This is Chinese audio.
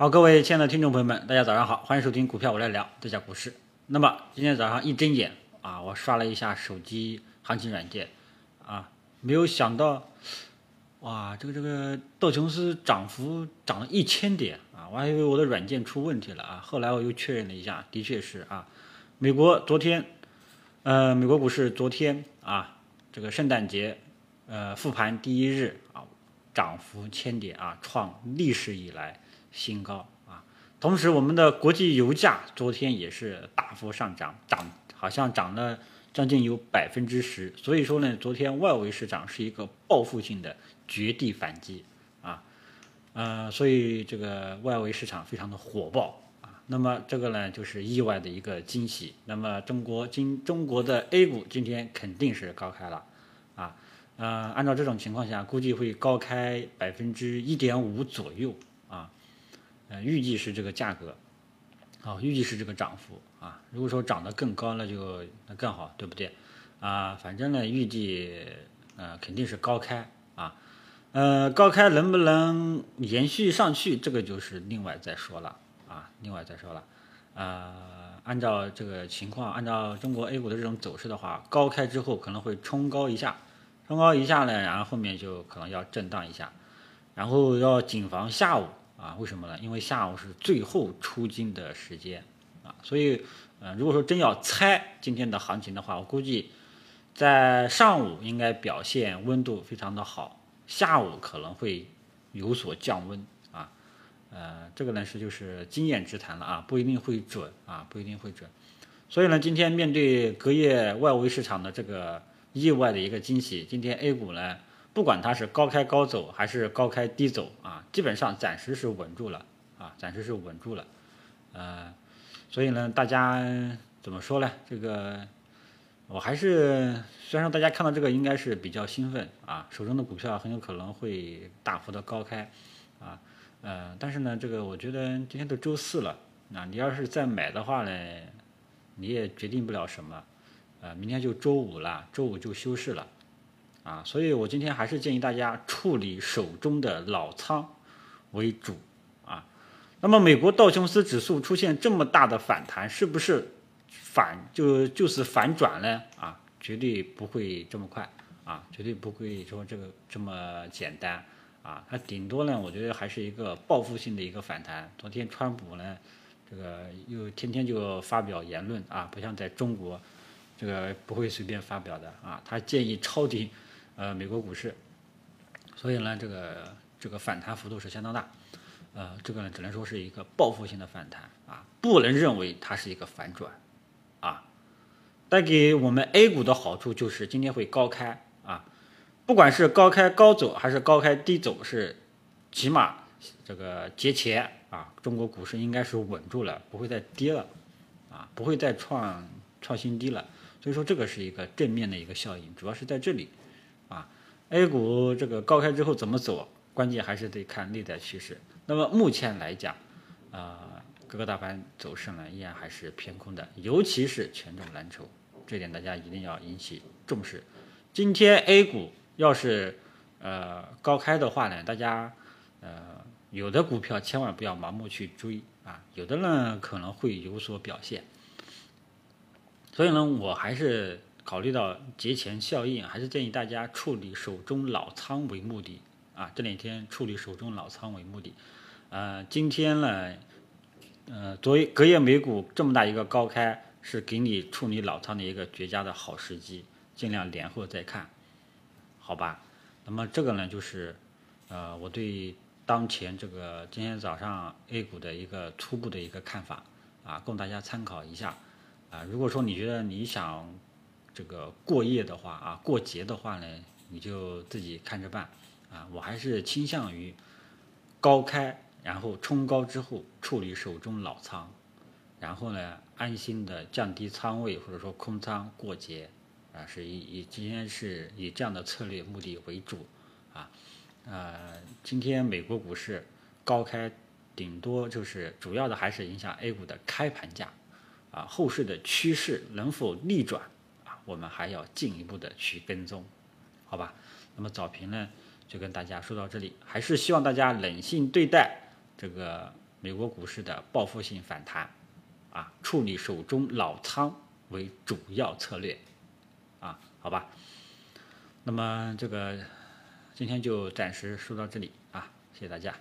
好，各位亲爱的听众朋友们，大家早上好，欢迎收听股票我来聊这家股市。那么今天早上一睁眼啊，我刷了一下手机行情软件啊，没有想到，哇，这个这个道琼斯涨幅涨了一千点啊，我还以为我的软件出问题了啊，后来我又确认了一下，的确是啊，美国昨天，呃，美国股市昨天啊，这个圣诞节呃复盘第一日啊，涨幅千点啊，创历史以来。新高啊！同时，我们的国际油价昨天也是大幅上涨，涨好像涨了将近有百分之十。所以说呢，昨天外围市场是一个报复性的绝地反击啊，呃，所以这个外围市场非常的火爆啊。那么这个呢，就是意外的一个惊喜。那么中国今中国的 A 股今天肯定是高开了啊，呃，按照这种情况下，估计会高开百分之一点五左右啊。呃，预计是这个价格，好，预计是这个涨幅啊。如果说涨得更高，那就那更好，对不对？啊，反正呢，预计呃肯定是高开啊。呃，高开能不能延续上去，这个就是另外再说了啊，另外再说了。呃，按照这个情况，按照中国 A 股的这种走势的话，高开之后可能会冲高一下，冲高一下呢，然后后面就可能要震荡一下，然后要谨防下午。啊，为什么呢？因为下午是最后出金的时间啊，所以，呃，如果说真要猜今天的行情的话，我估计在上午应该表现温度非常的好，下午可能会有所降温啊，呃，这个呢是就是经验之谈了啊，不一定会准啊，不一定会准。所以呢，今天面对隔夜外围市场的这个意外的一个惊喜，今天 A 股呢。不管它是高开高走还是高开低走啊，基本上暂时是稳住了啊，暂时是稳住了，呃，所以呢，大家怎么说呢？这个我还是虽然说大家看到这个应该是比较兴奋啊，手中的股票很有可能会大幅的高开啊，呃，但是呢，这个我觉得今天都周四了，那你要是再买的话呢，你也决定不了什么，呃，明天就周五了，周五就休市了。啊，所以我今天还是建议大家处理手中的老仓为主啊。那么，美国道琼斯指数出现这么大的反弹，是不是反就就是反转呢？啊，绝对不会这么快啊，绝对不会说这个这么简单啊。它顶多呢，我觉得还是一个报复性的一个反弹。昨天川普呢，这个又天天就发表言论啊，不像在中国，这个不会随便发表的啊。他建议抄底。呃，美国股市，所以呢，这个这个反弹幅度是相当大，呃，这个呢只能说是一个报复性的反弹啊，不能认为它是一个反转，啊，带给我们 A 股的好处就是今天会高开啊，不管是高开高走还是高开低走，是起码这个节前啊，中国股市应该是稳住了，不会再跌了，啊，不会再创创新低了，所以说这个是一个正面的一个效应，主要是在这里。啊 A 股这个高开之后怎么走？关键还是得看内在趋势。那么目前来讲，啊，各个大盘走势呢依然还是偏空的，尤其是权重蓝筹，这点大家一定要引起重视。今天 A 股要是呃高开的话呢，大家呃有的股票千万不要盲目去追啊，有的呢可能会有所表现。所以呢，我还是。考虑到节前效应，还是建议大家处理手中老仓为目的啊。这两天处理手中老仓为目的，呃，今天呢，呃，昨隔夜美股这么大一个高开，是给你处理老仓的一个绝佳的好时机，尽量连后再看，好吧？那么这个呢，就是呃，我对当前这个今天早上 A 股的一个初步的一个看法啊，供大家参考一下啊。如果说你觉得你想，这个过夜的话啊，过节的话呢，你就自己看着办啊。我还是倾向于高开，然后冲高之后处理手中老仓，然后呢安心的降低仓位或者说空仓过节啊，是以以今天是以这样的策略目的为主啊。呃，今天美国股市高开，顶多就是主要的还是影响 A 股的开盘价啊后市的趋势能否逆转啊我们还要进一步的去跟踪好吧？那么早评呢就跟大家说到这里还是希望大家冷静对待这个美国股市的报复性反弹啊处理手中老仓为主要策略啊好吧？那么这个今天就暂时说到这里啊谢谢大家。